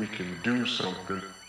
we can do something.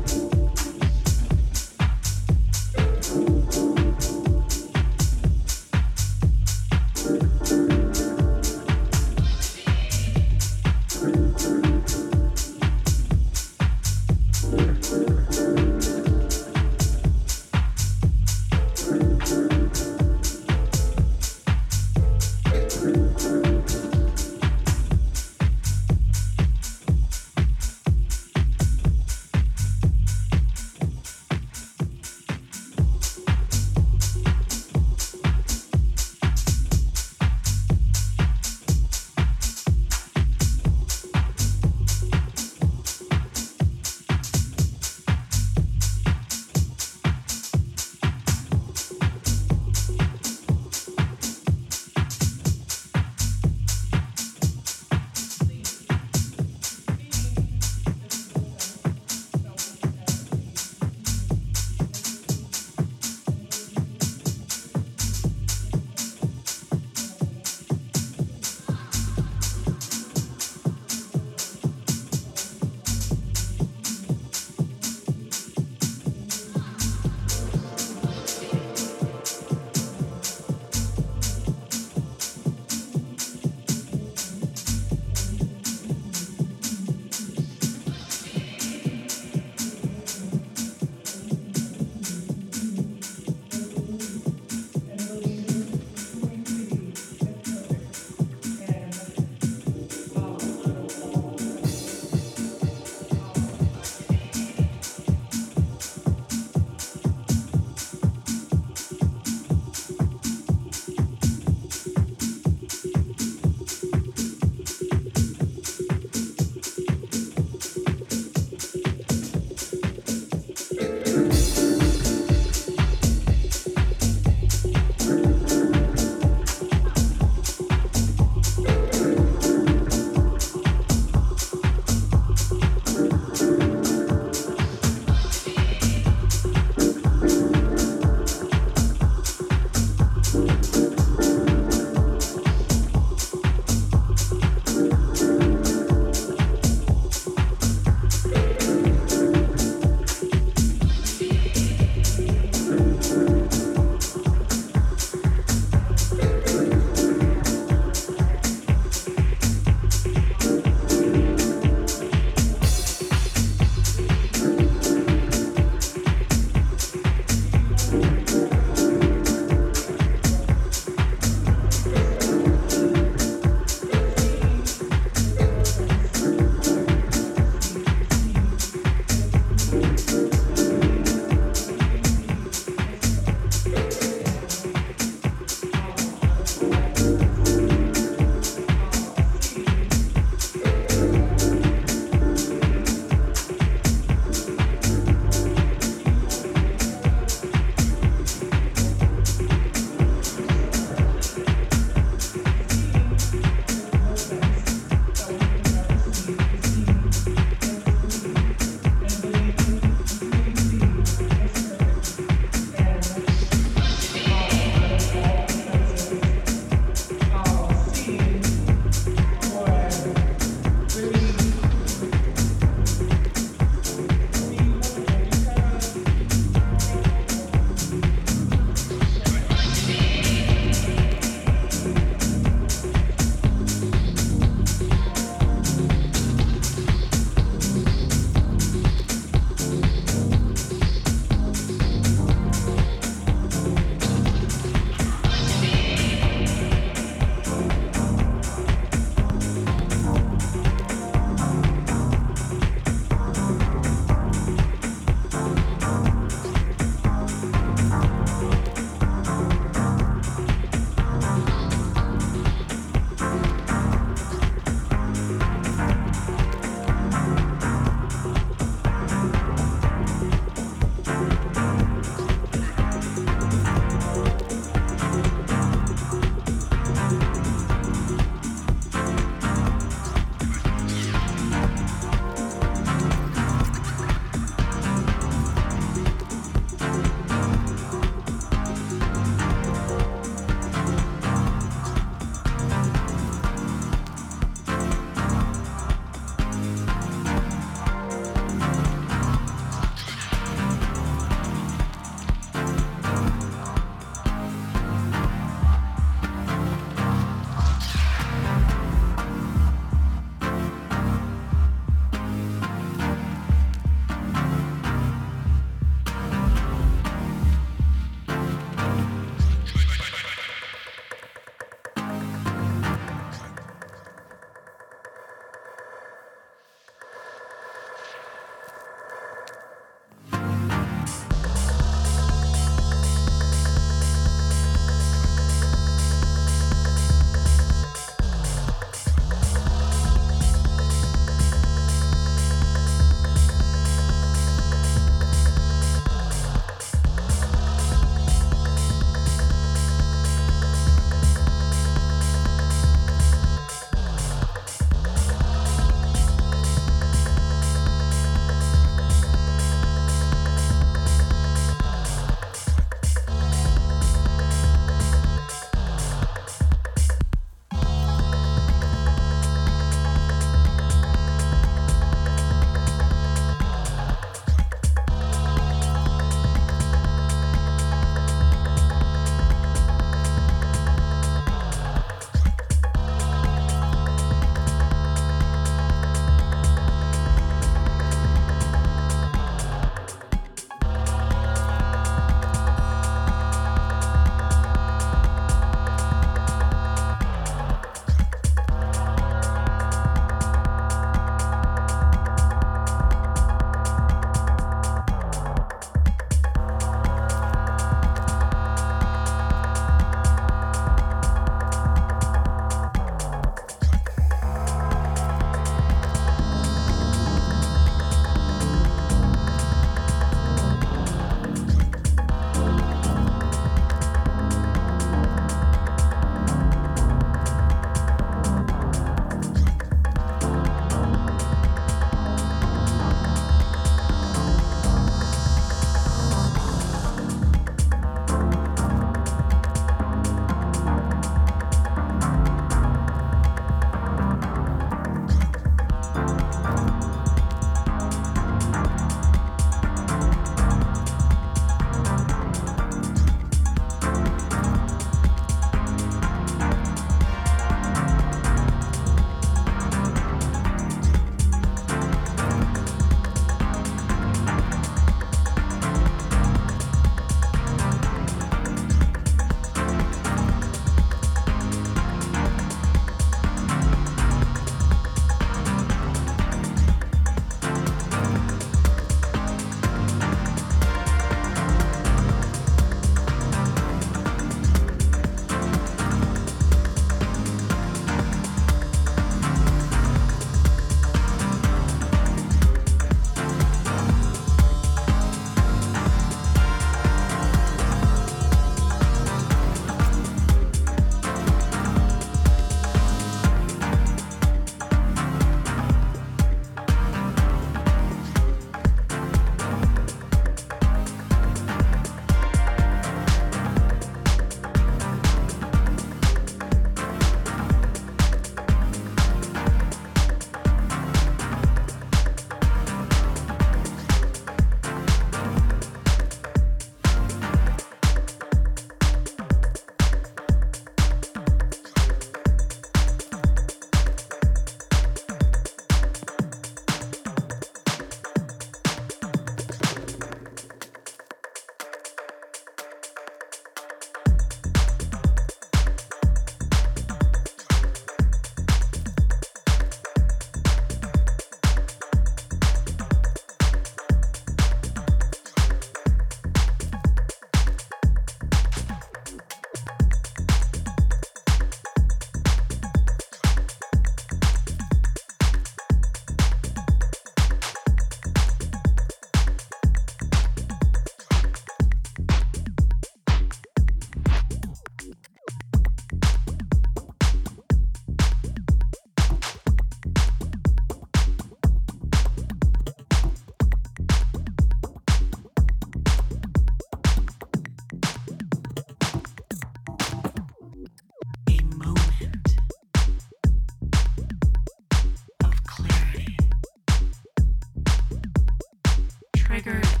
Prager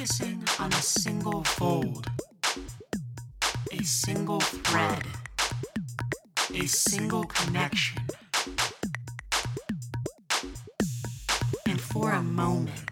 focusing on a single fold, a single thread, a single connection. And for a moment,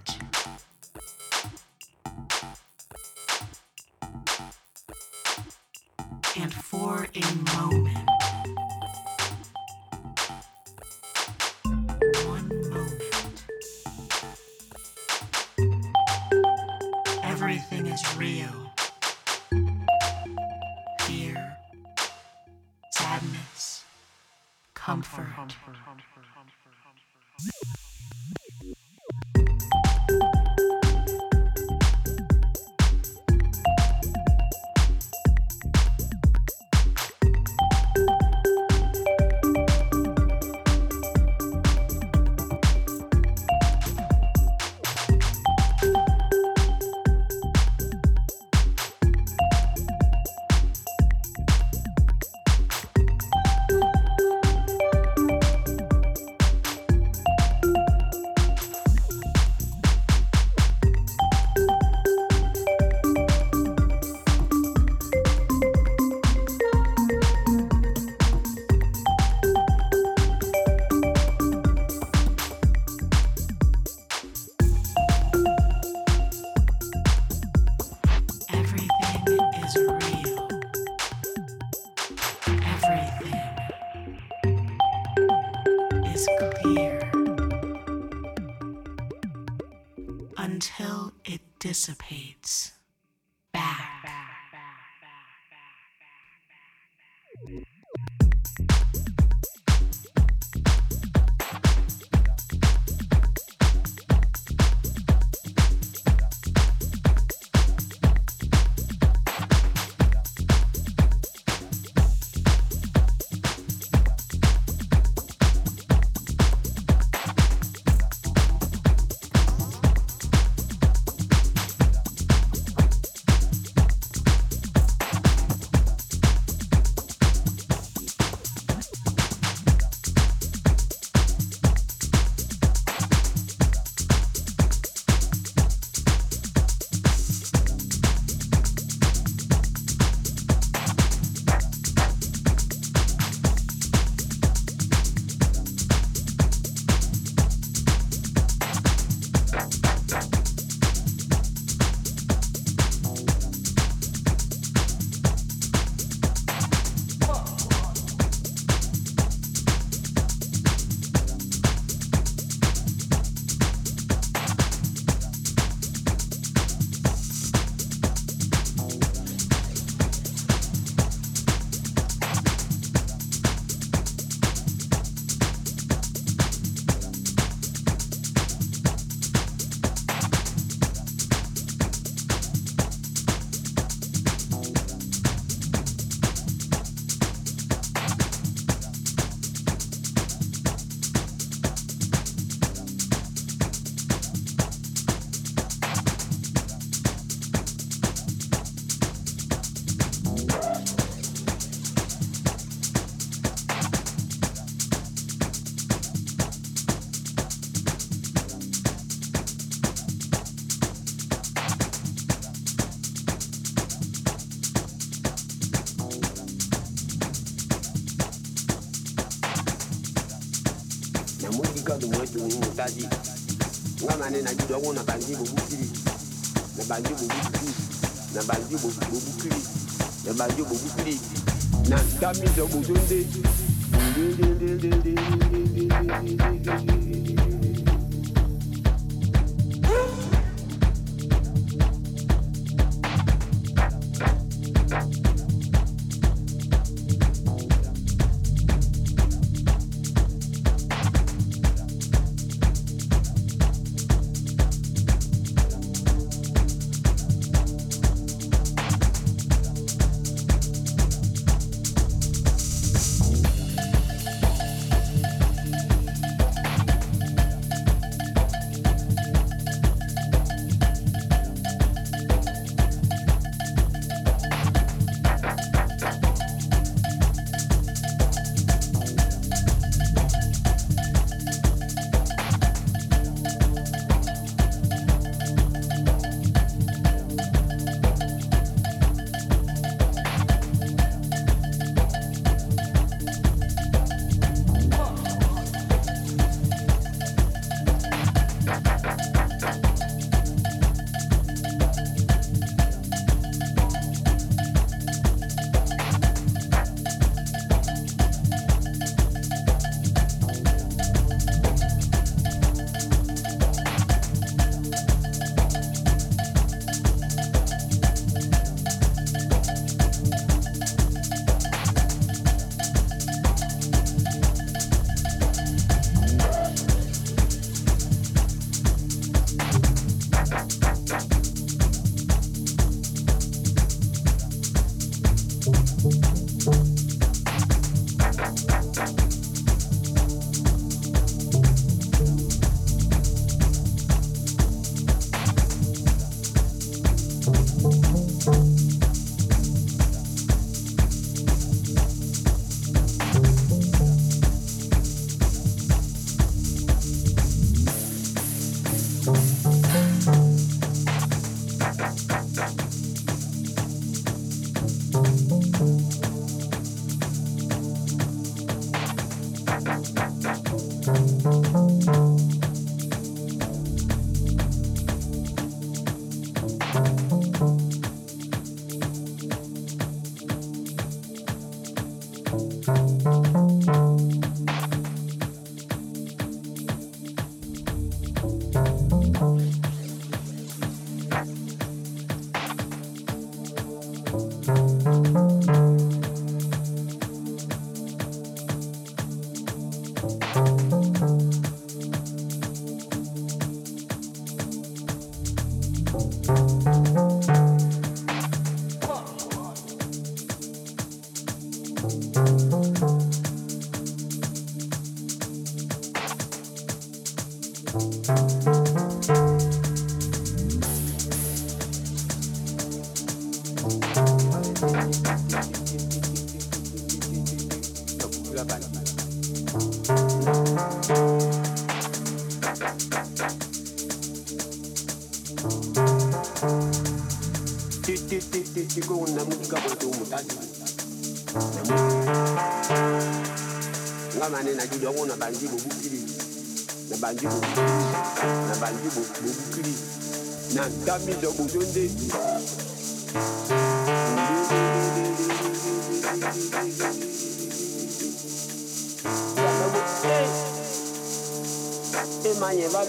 na muzika dumwetu ni mutaji ngamane na judo wona banji na banji na banji na banji na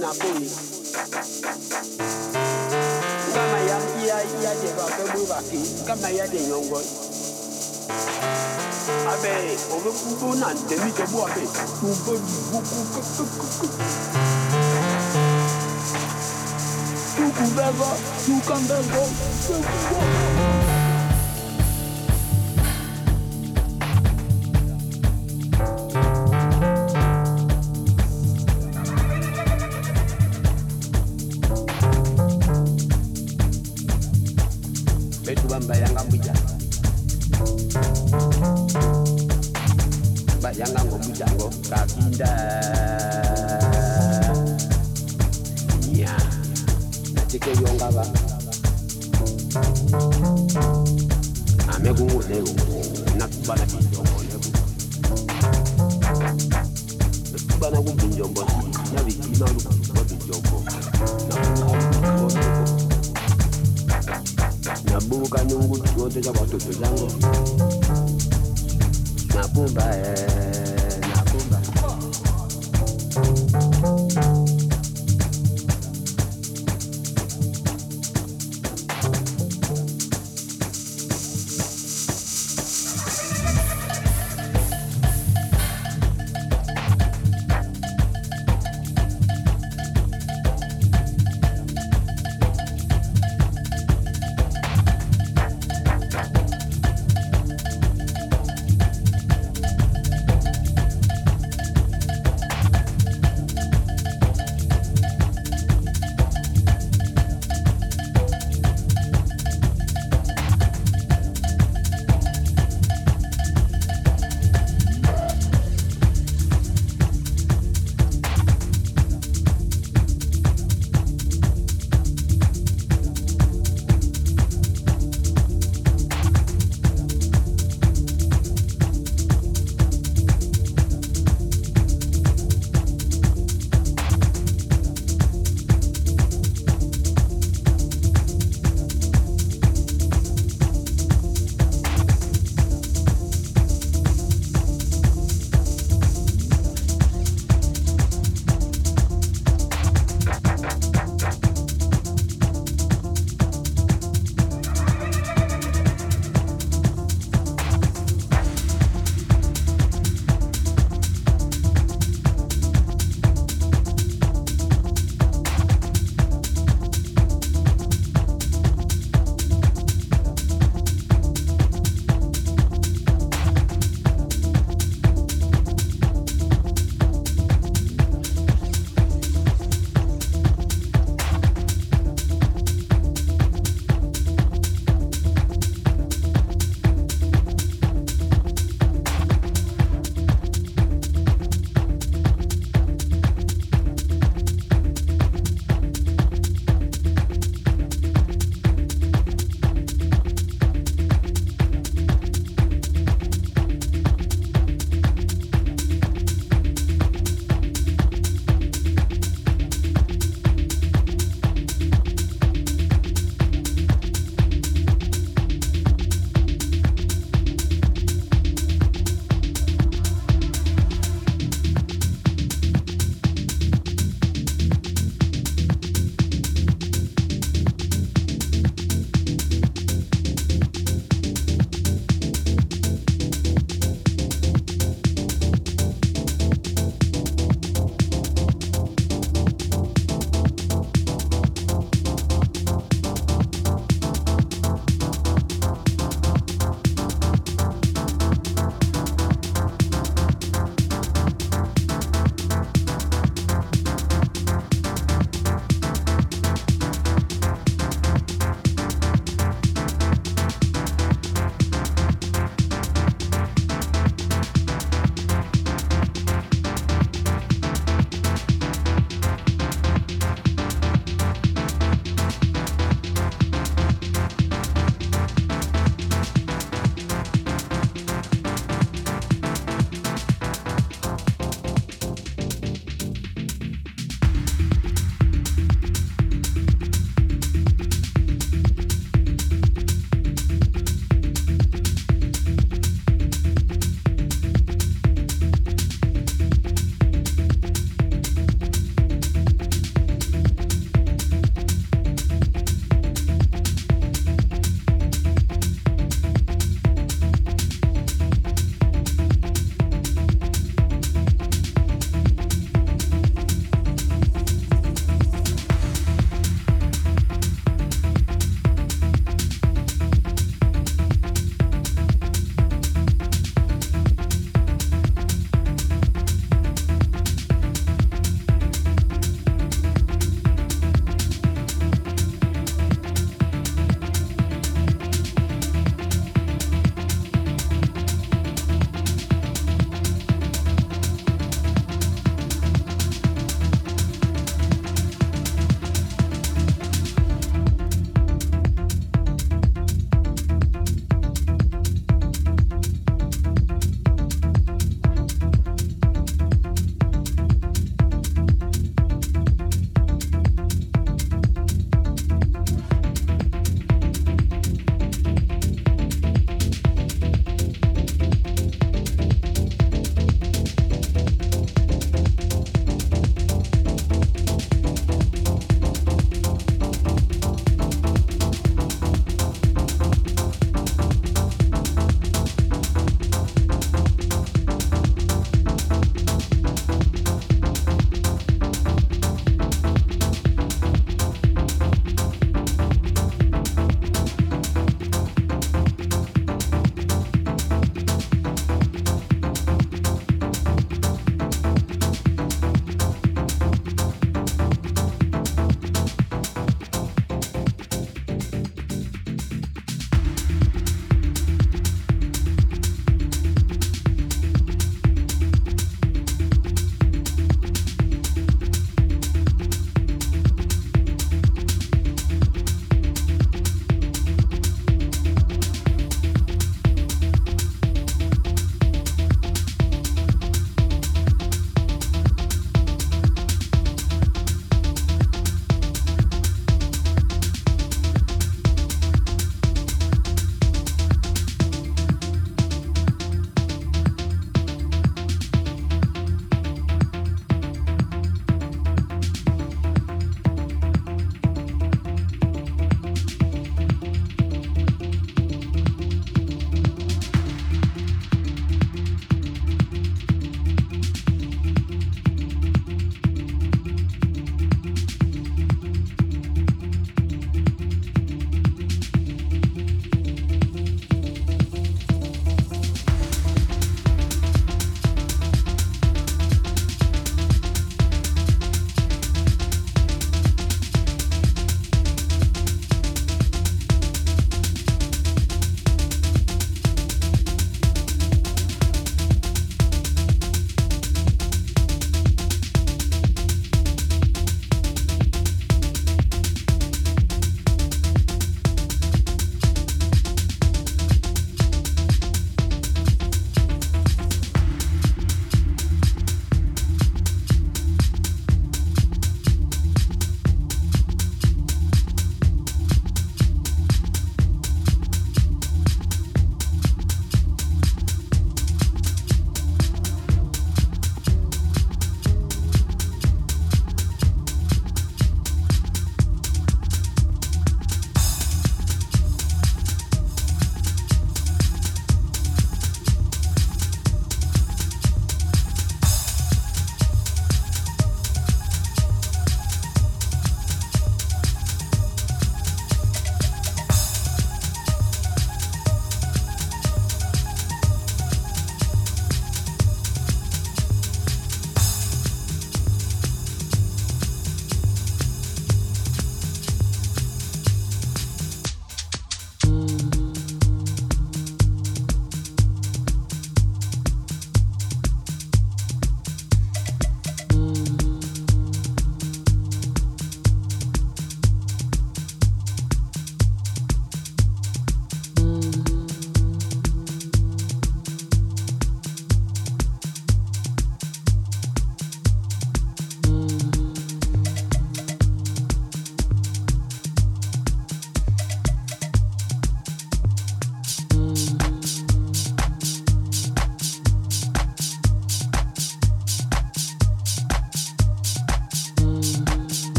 na poli. Kama ya ya ya de ba ke bu ba ki. Kama ya de nyongo. Abe o be na de mi bu abe. Ku bo du bu ku ku ku ku ku. Tu ku be go,